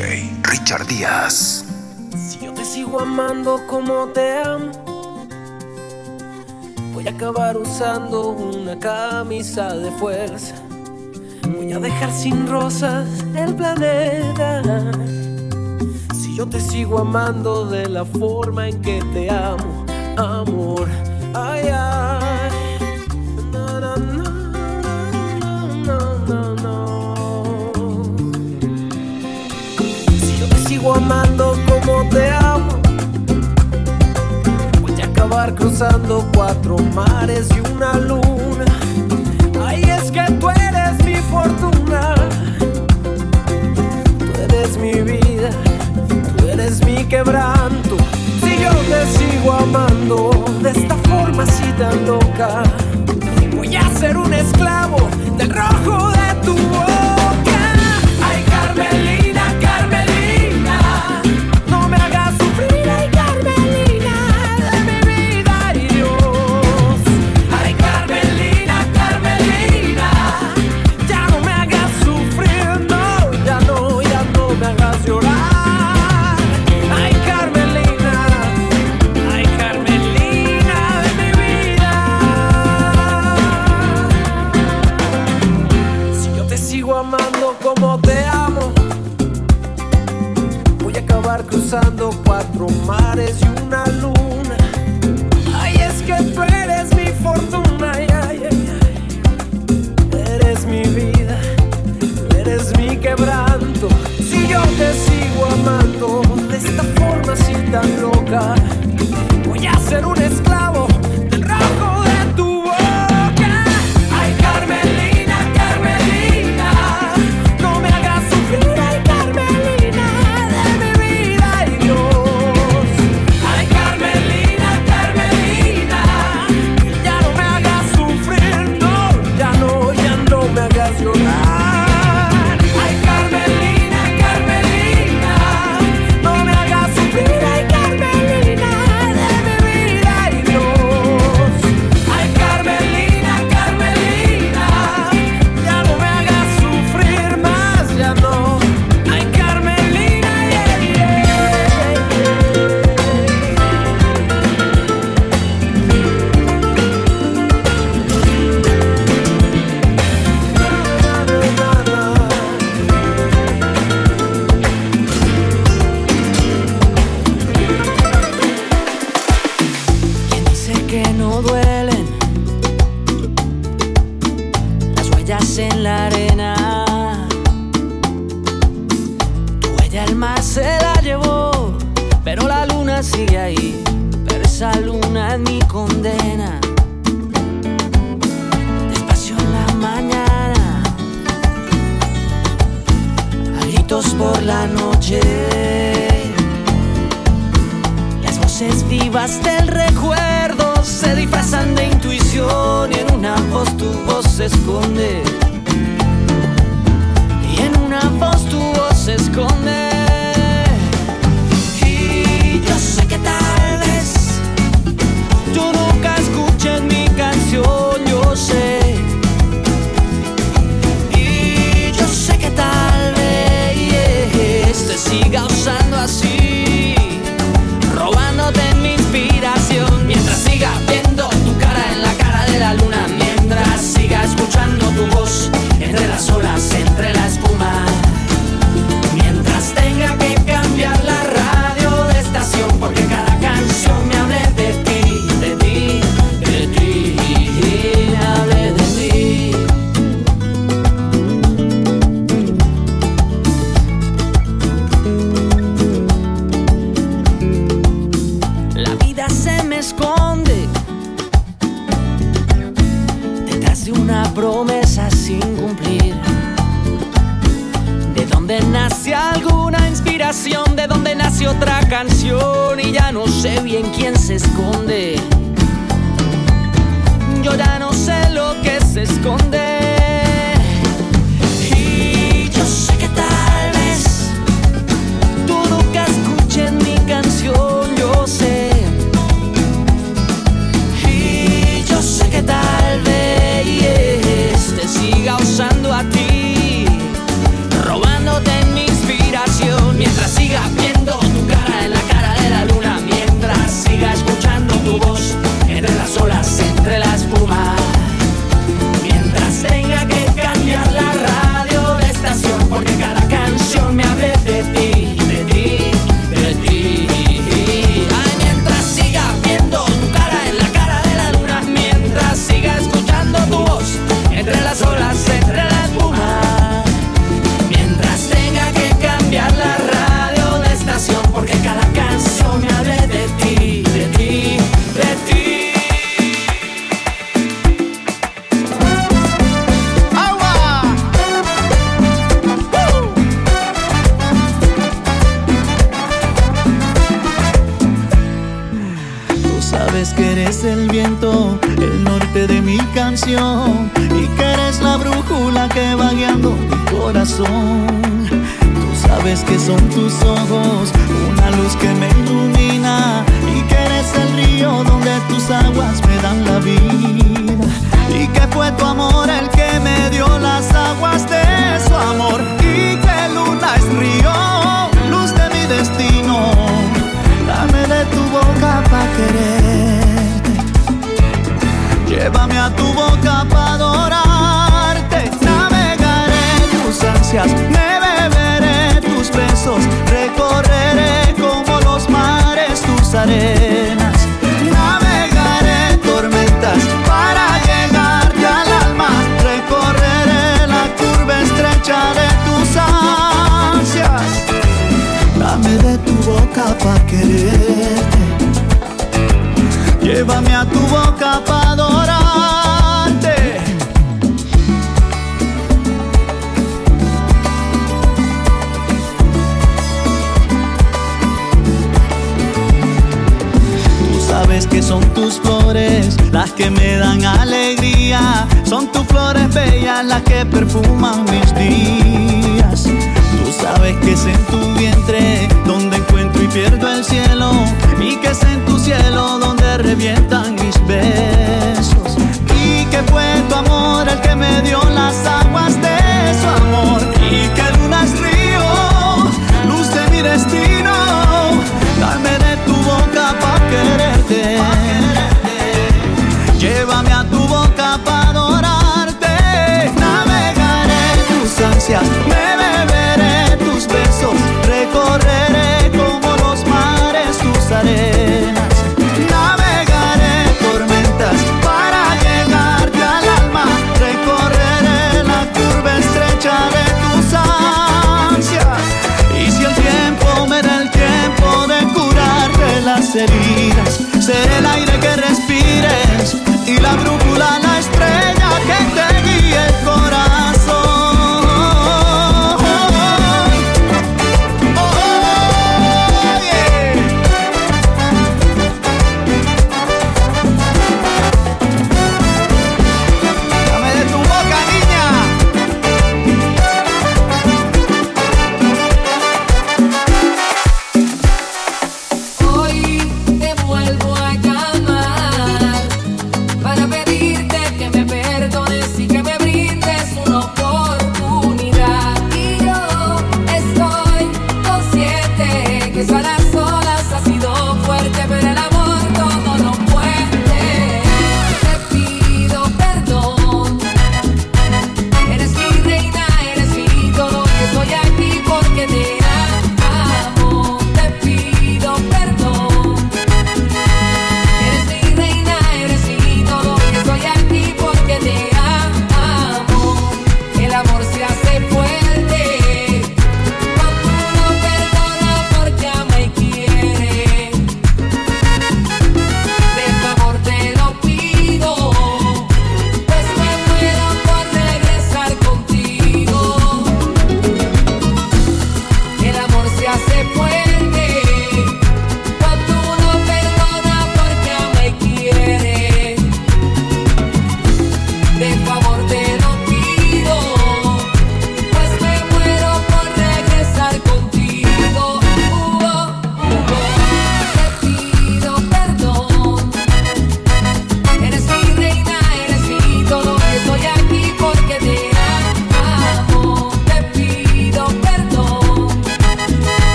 Richard Díaz. Si yo te sigo amando como te amo, voy a acabar usando una camisa de fuerza. Voy a dejar sin rosas el planeta. Si yo te sigo amando de la forma en que te amo, amor, ay, ay. sigo amando como te amo. Voy a acabar cruzando cuatro mares y una luna. Ay, es que tú eres mi fortuna. Tú eres mi vida, tú eres mi quebranto. Si yo te sigo amando de esta forma así tan loca, voy a ser un esclavo del rojo de tu voz.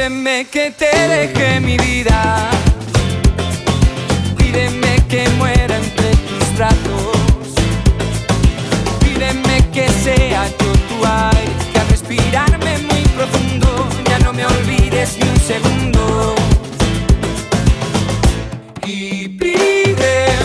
Pídeme que te deje mi vida. Pídeme que muera entre tus brazos. Pídeme que sea yo tu aire, que al respirarme muy profundo ya no me olvides ni un segundo. Y pídeme.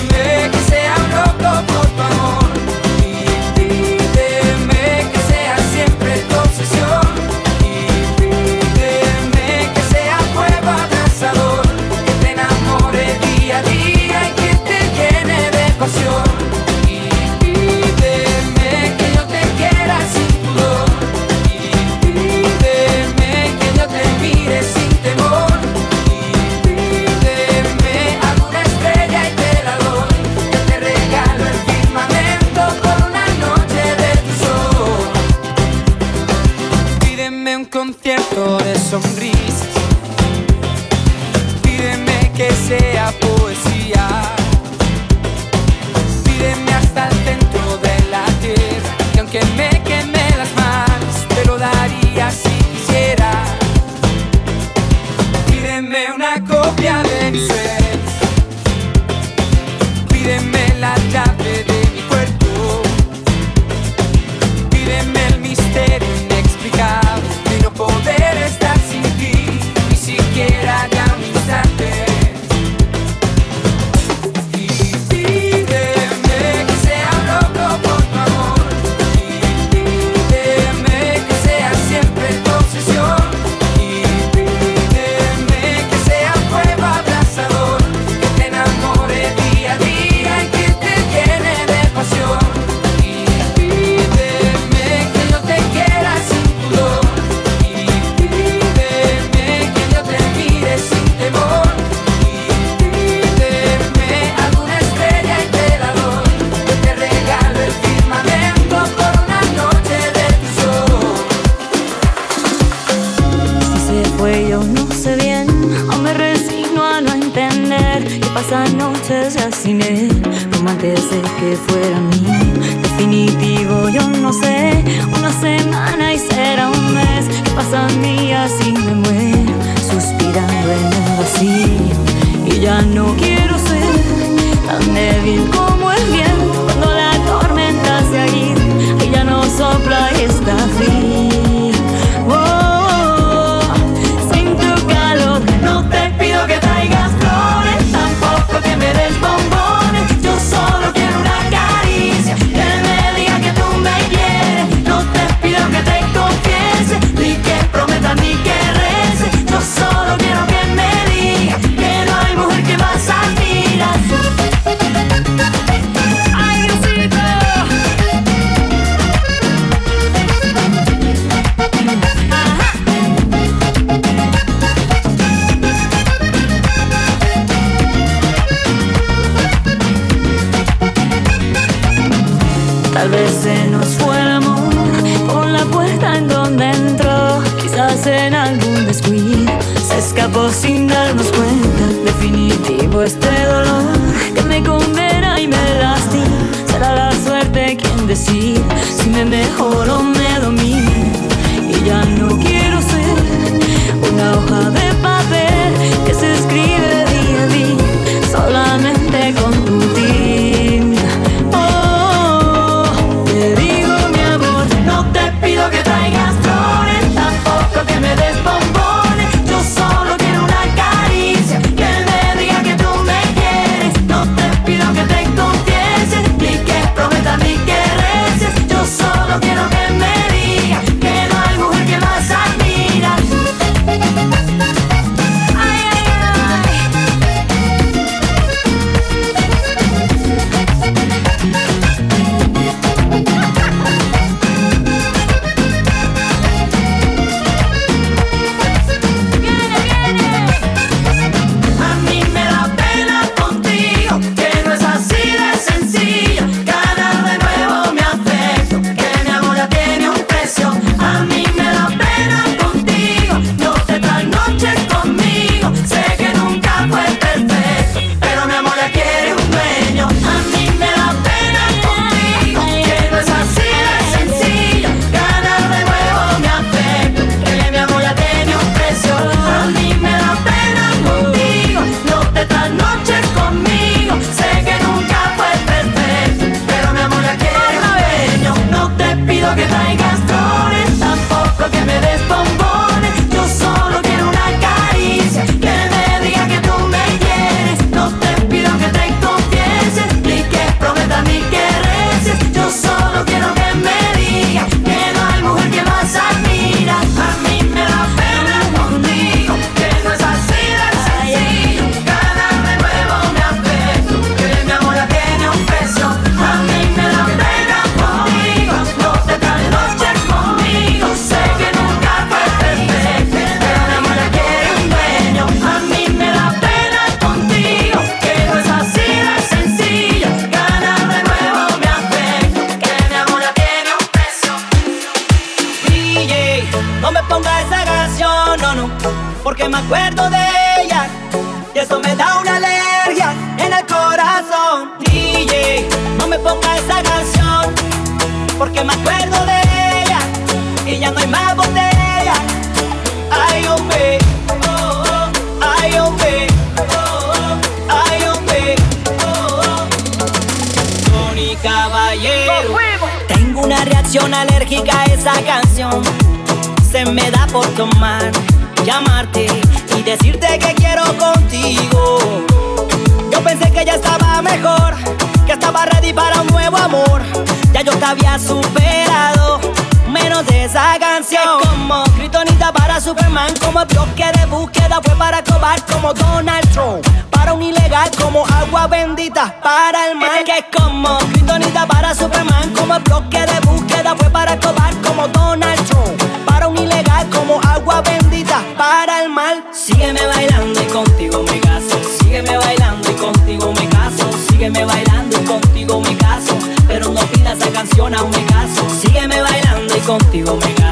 Como el bloque de búsqueda fue para cobar como Donald Trump. Para un ilegal como agua bendita para el mal. Que es como Kryptonita para Superman, como el bloque de búsqueda fue para cobar como Donald Trump. Para un ilegal como agua bendita para el mal. Sígueme bailando y contigo me caso. Sígueme bailando y contigo me caso. Sígueme bailando y contigo me caso. Pero no pidas esa canción a un caso. Sígueme bailando y contigo me caso.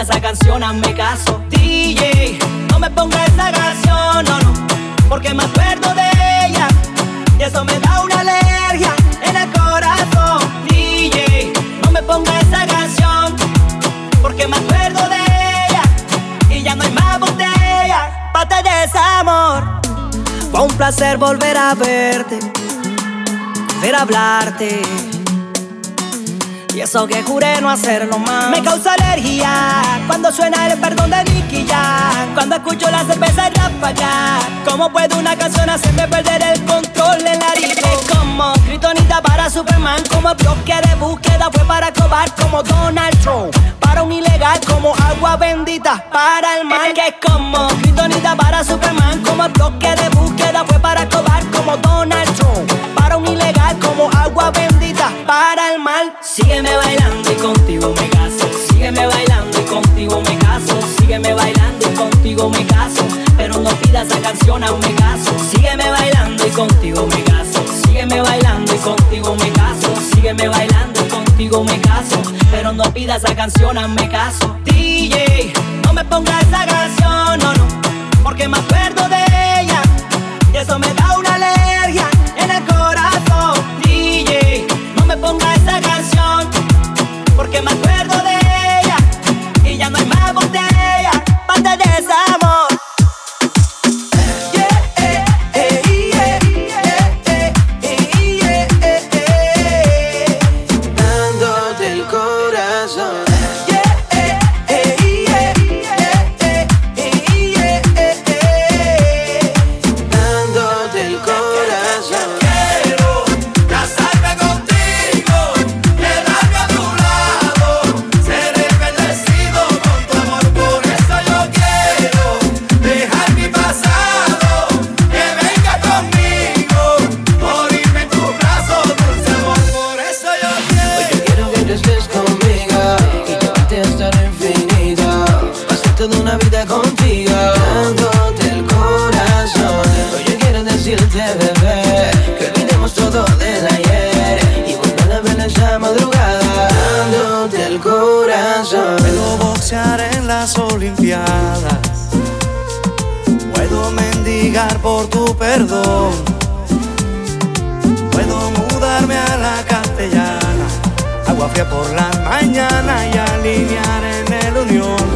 Esa canción a un me caso. DJ, no me pongas esa canción, no, no. Porque me acuerdo de ella. Y eso me da una alergia en el corazón. DJ, no me pongas esa canción. Porque me acuerdo de ella. Y ya no hay más botella. Pa' te desamor. Fue un placer volver a verte. Volver a hablarte. Y eso que juré no hacerlo más. Me causa alergia Cuando suena el perdón de Nicky Jam Cuando escucho la cerveza ráfaga ¿Cómo puede una canción hacerme perder el control en la? Es como Kryptonita para Superman Como el bloque de búsqueda fue para cobar como Donald Trump. Para un ilegal como agua bendita para el mal Que es como Kryptonita para Superman Como el bloque de búsqueda fue para cobar como Donald Trump. Para un ilegal como agua bendita para el mal. Sígueme bailando y contigo me caso. Sígueme bailando y contigo me caso. Sígueme bailando y contigo me caso. Pero no pidas esa canción a un me caso. Sígueme bailando y contigo me caso. Sígueme bailando y contigo me caso. Sígueme bailando y contigo me caso. Pero no pidas esa canción a un me caso. DJ, no me pongas esa canción, no, no. Porque me acuerdo de ella. Y eso me da una alergia en el corazón perdón. Puedo mudarme a la castellana. Agua fría por la mañana y alinear en el unión.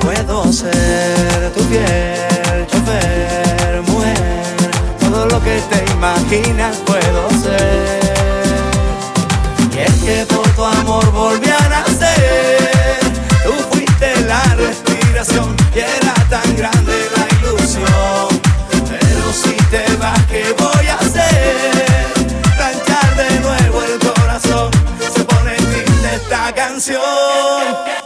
Puedo ser tu fiel chofer, mujer. Todo lo que te imaginas puedo ser. Y es que por tu amor volví a nacer. Tú fuiste la respiración y era canción.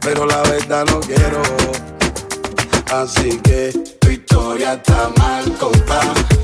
pero la verdad no quiero. Así que tu historia está mal contada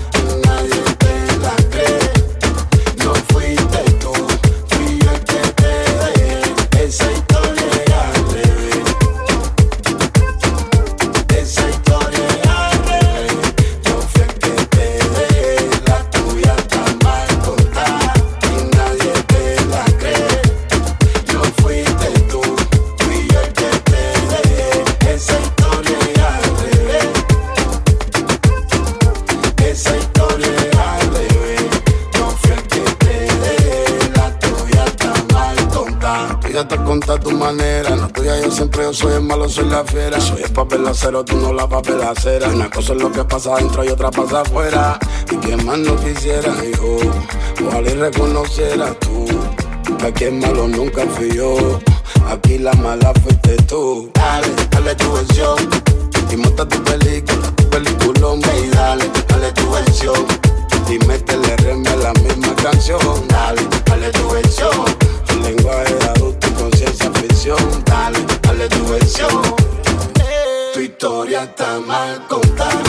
gatas conta tu manera. No la tuya yo siempre yo soy el malo, soy la fiera. Soy el papel acero, tú no la papel acera. Una cosa es lo que pasa adentro y otra pasa afuera. Y quien más no quisiera, hijo, ojalá y reconocieras tú. Aquí el malo nunca fui yo, aquí la mala fuiste tú. Dale, dale tu versión, y monta tu película, tu peliculón. Baby, dale, dale tu versión, y métele reme a la misma canción. Dale, dale tu versión, tu lenguaje adulto diversión. Dale, dale tu versión. Tu historia está mal contada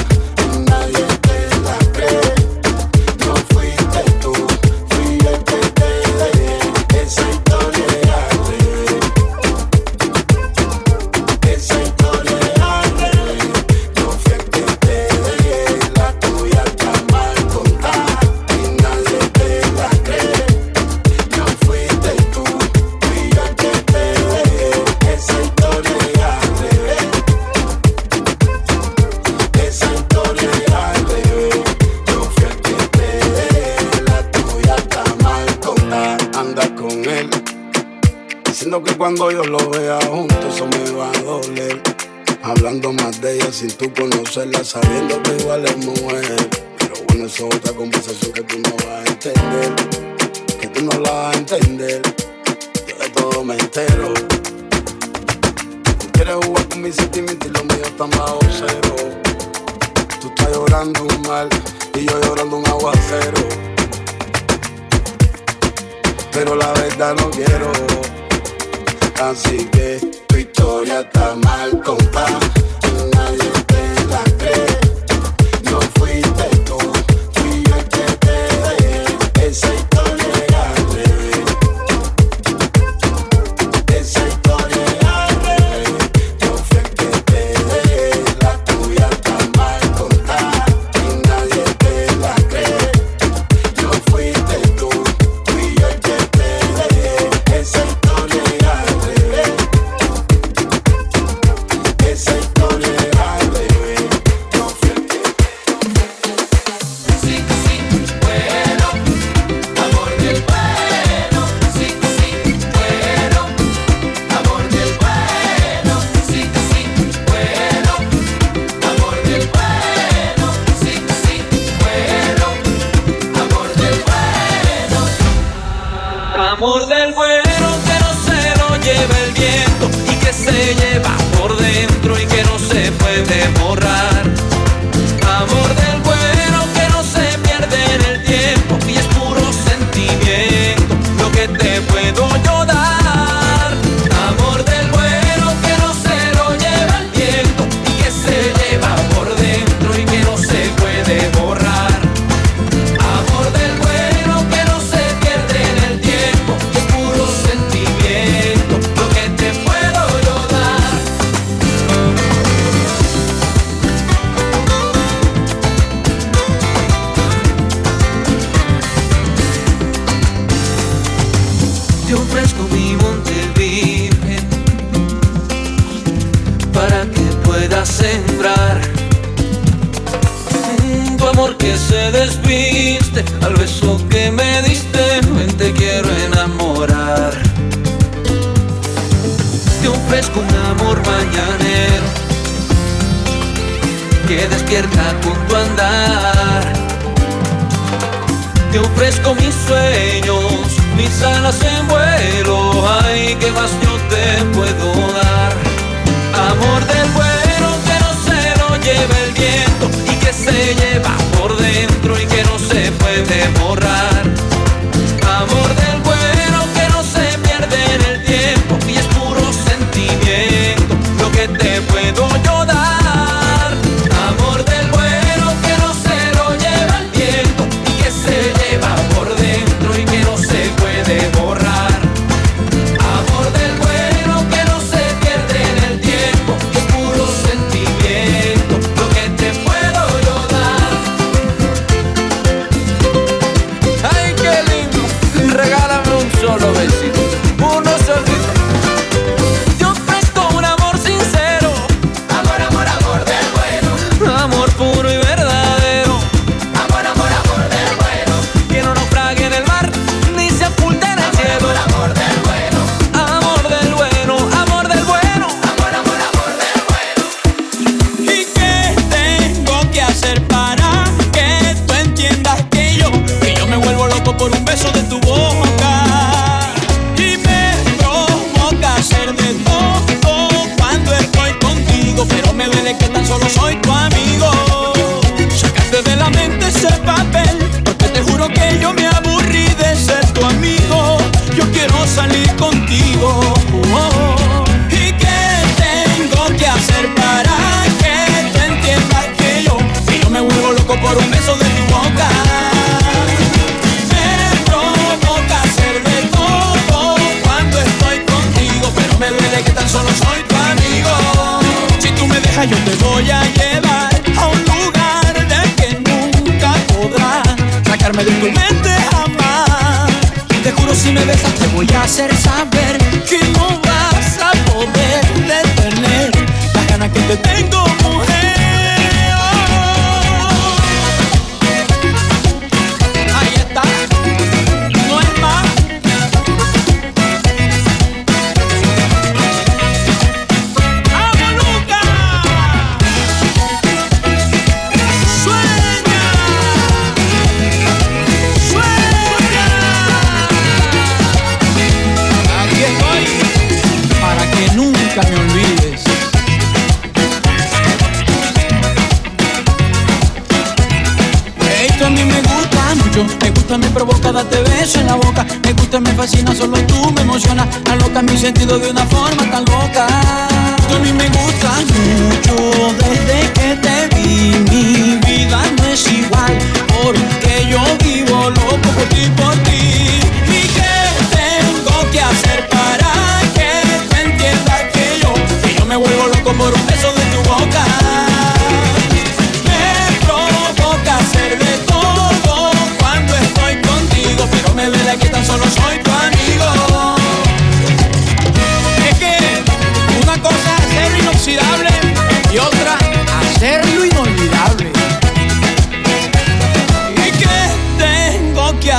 Me fascina, solo tú me emociona. Aloca mi sentido de una forma tan loca.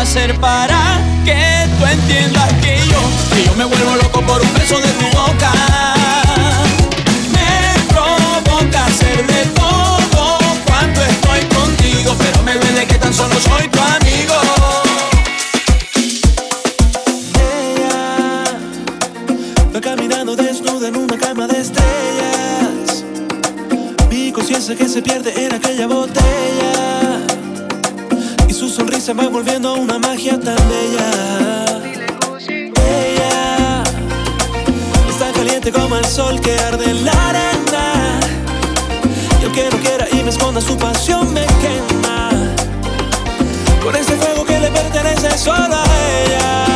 hacer para que tú entiendas que yo, que yo me vuelvo loco por un beso de tu boca? Me provoca hacer de todo cuando estoy contigo, pero me duele que tan solo soy tu amigo. Ella va caminando desnuda en una cama de estrellas. Mi conciencia que se pierde se me va volviendo una magia tan bella. Ella es tan caliente como el sol que arde en la arena. Yo quiero que era y me esconda su pasión me quema. Con ese fuego que le pertenece solo a ella.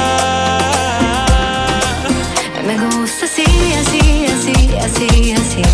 Me gusta así, así, así, así, así.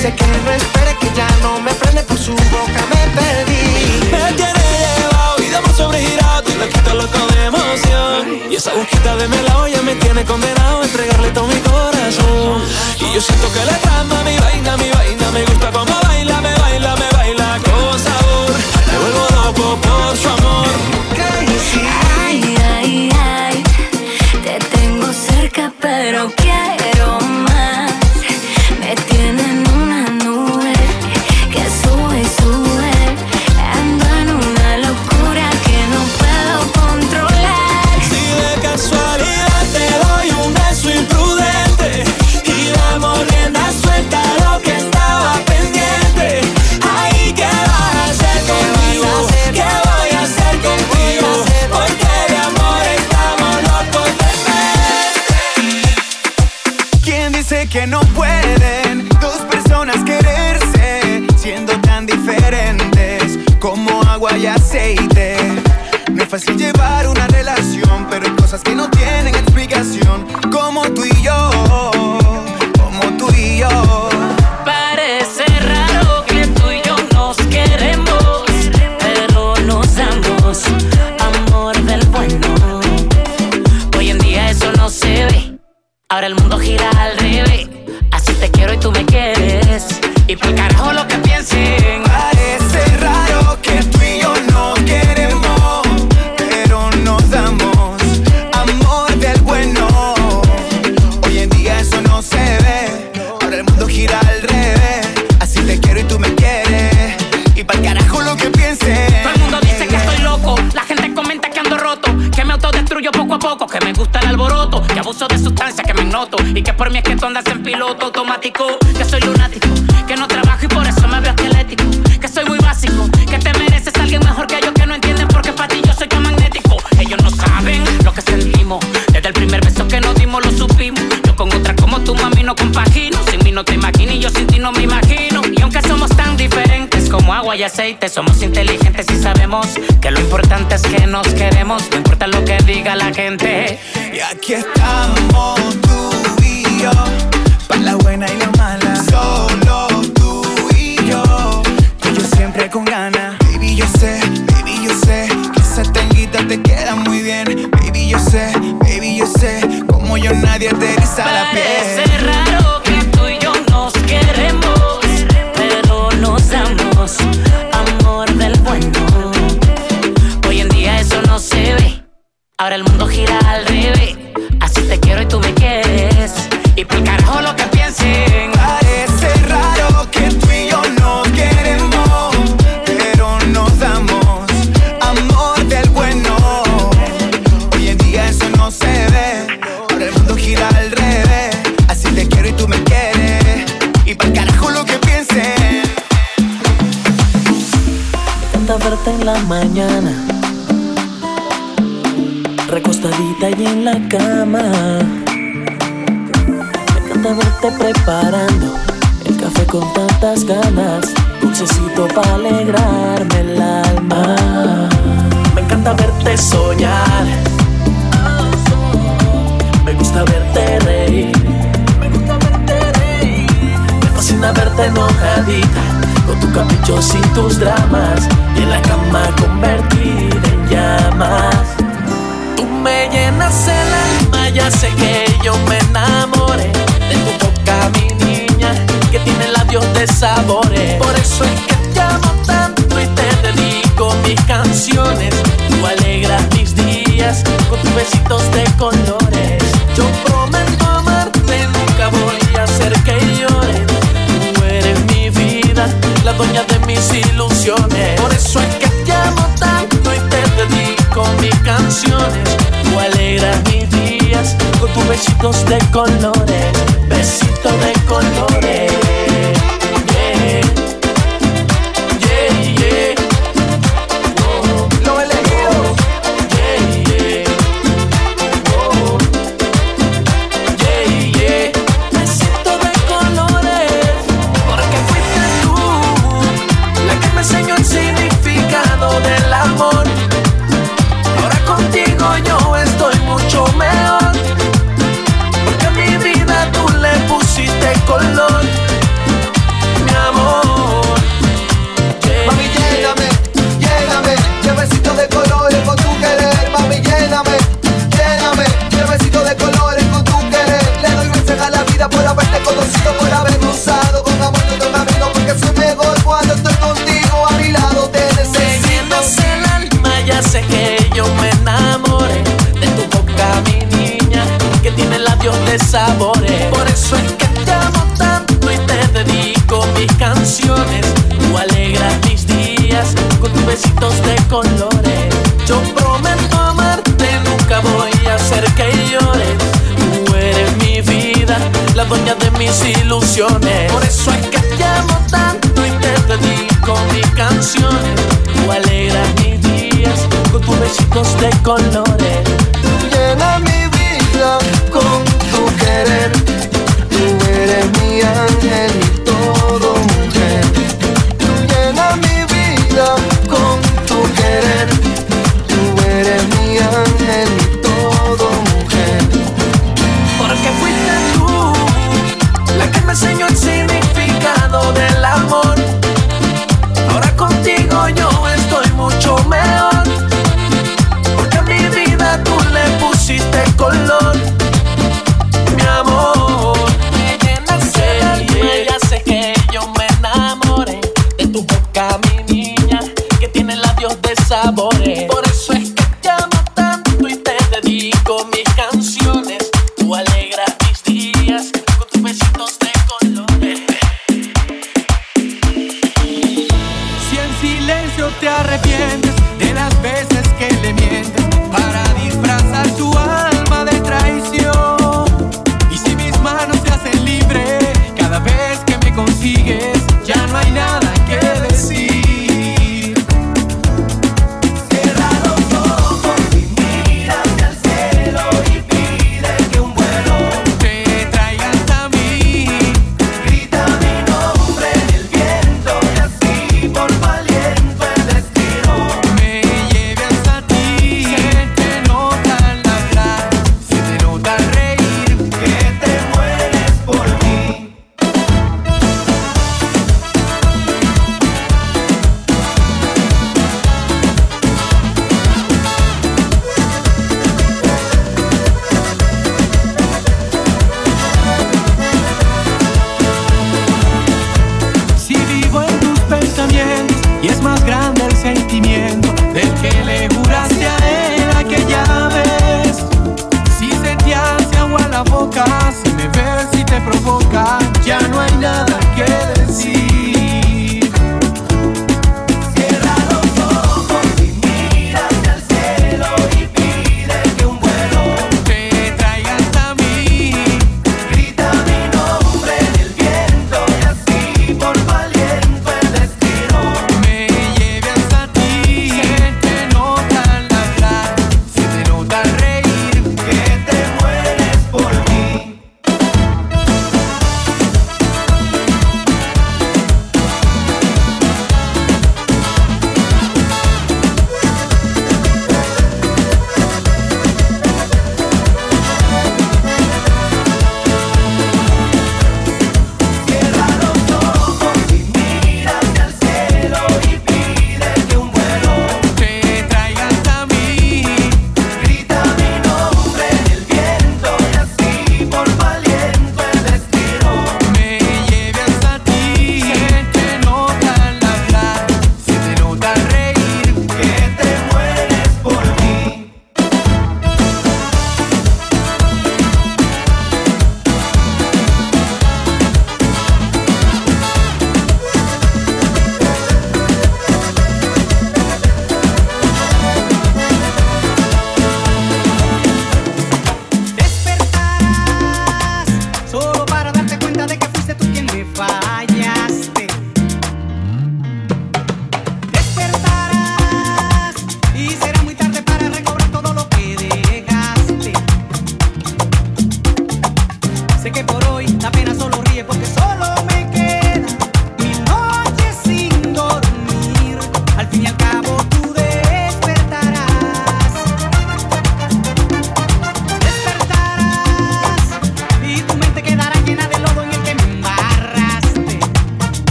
Dice que no espere que ya no me prende por su boca, me perdí. Me tiene llevado y damos sobregirado y lo quito loco de emoción. Y esa busquita de melao ya me tiene condenado a entregarle todo mi corazón. Y yo siento que le trama mi vaina, mi vaina, me gusta como va. poco a poco que me gusta el alboroto, que abuso de sustancias que me noto y que por mí es que tú andas en piloto automático, que soy lunático, que no trabajo y por eso me veo esquelético, que soy muy básico, que te mereces a alguien mejor que yo que no entienden porque para ti yo soy tan magnético. Ellos no saben lo que sentimos, desde el primer beso que nos dimos lo supimos. Yo con otra como tú mami no compagino, sin mí no te imagino y yo sin ti no me imagino. Y aunque somos tan diferentes como agua y aceite, somos inteligentes y sabemos lo importante es que nos queremos, no importa lo que diga la gente. Y aquí estamos Me encanta verte preparando el café con tantas ganas, dulcecito para alegrarme el alma. Me encanta verte soñar. Me gusta verte reír. Me gusta verte reír. Me fascina verte enojadita con tu capricho sin tus dramas y en la cama convertida en llamas. Tú me llenas el ya sé que yo me enamoré de tu boca, mi niña, que tiene labios de sabores. Por eso es que te amo tanto y te dedico mis canciones. Tú alegras mis días con tus besitos de colores. Yo prometo amarte, nunca voy a hacer que llores. Tú eres mi vida, la dueña de mis ilusiones. Por eso es que te amo tanto y te dedico mis canciones. Tú alegras besitos de colores, besitos de colores. Yeah. Por eso es que te amo tanto y te dedico mis canciones. Tú alegras mis días con tus besitos de colores. Yo prometo amarte, nunca voy a hacer que llores. Tú eres mi vida, la dueña de mis ilusiones. Por eso es que te amo tanto y te dedico mis canciones. Tú alegras mis días con tus besitos de colores. Tú llenas mi vida querer. Tú eres mi ángel y todo mujer. Tú llenas mi vida con tu querer. Tú eres mi ángel y todo mujer. Porque fuiste tú la que me enseñó el significado del amor. Ahora contigo yo estoy mucho mejor. Porque a mi vida tú le pusiste color.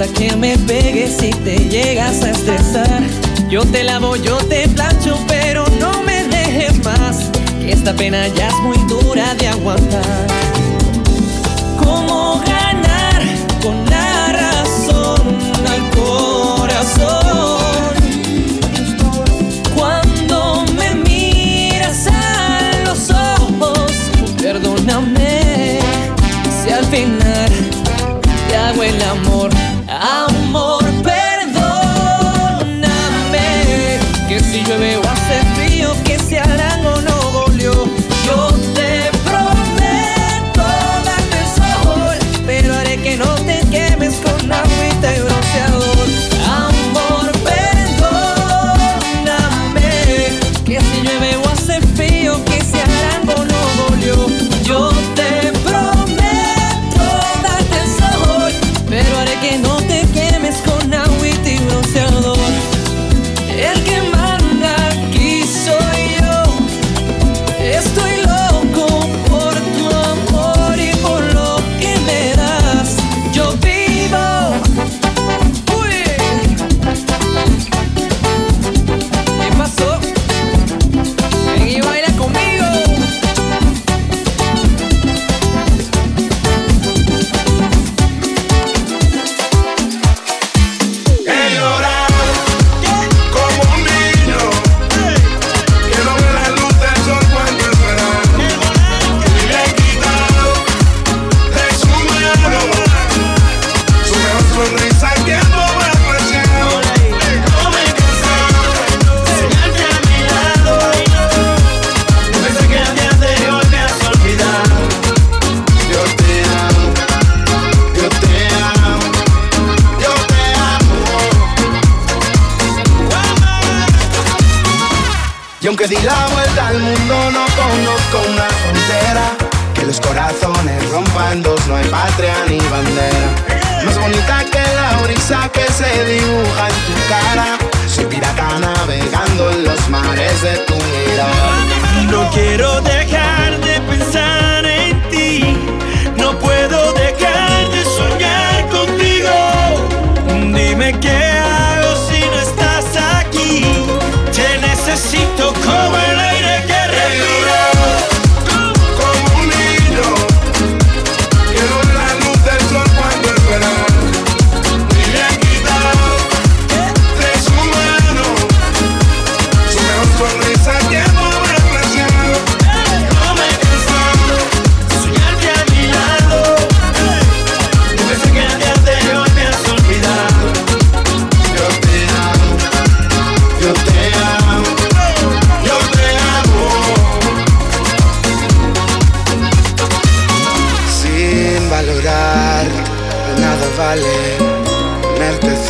hasta que me pegues si te llegas a estresar. Yo te lavo, yo te plancho, pero no me dejes más. Que esta pena ya es muy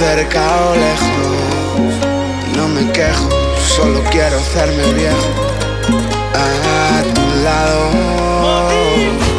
cerca o lejos, no me quejo, solo quiero hacerme viejo. A tu lado.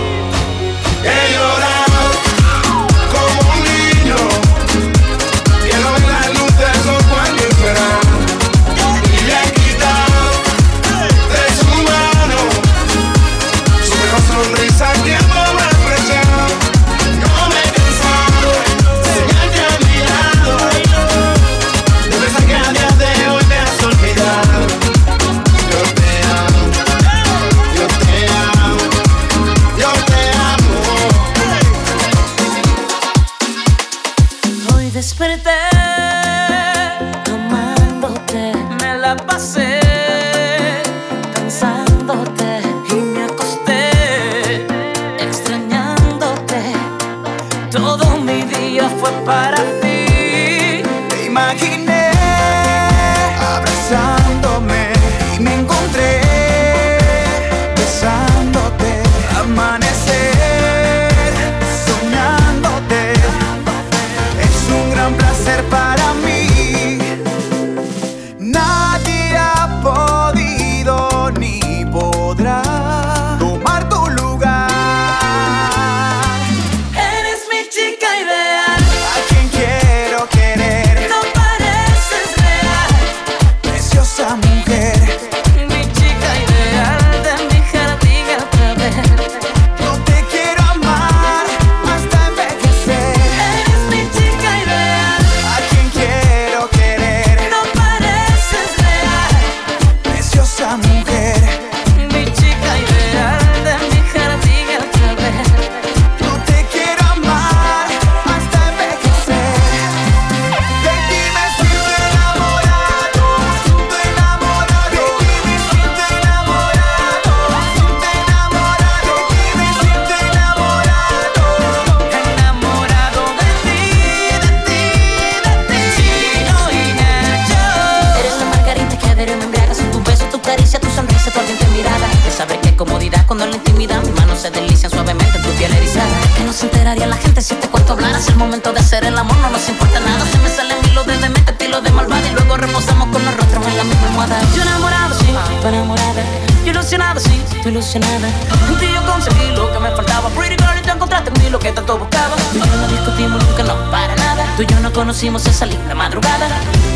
esa linda madrugada.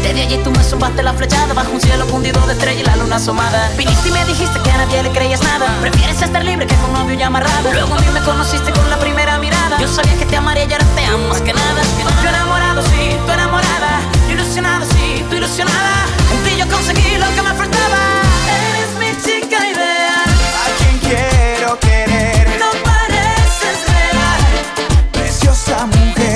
Desde allí tú me zumbaste la flechada bajo un cielo fundido de estrella y la luna asomada. Viniste y me dijiste que a nadie le creías nada. Prefieres estar libre que con novio y amarrado. Luego a mí me conociste con la primera mirada. Yo sabía que te amaría y ahora te amo más que nada. Yo enamorado, sí, tú enamorada. Yo ilusionado, sí, tú ilusionada. En ti yo conseguí lo que me faltaba. Eres mi chica ideal. A quien quiero querer. No pareces real. Preciosa mujer.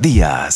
Las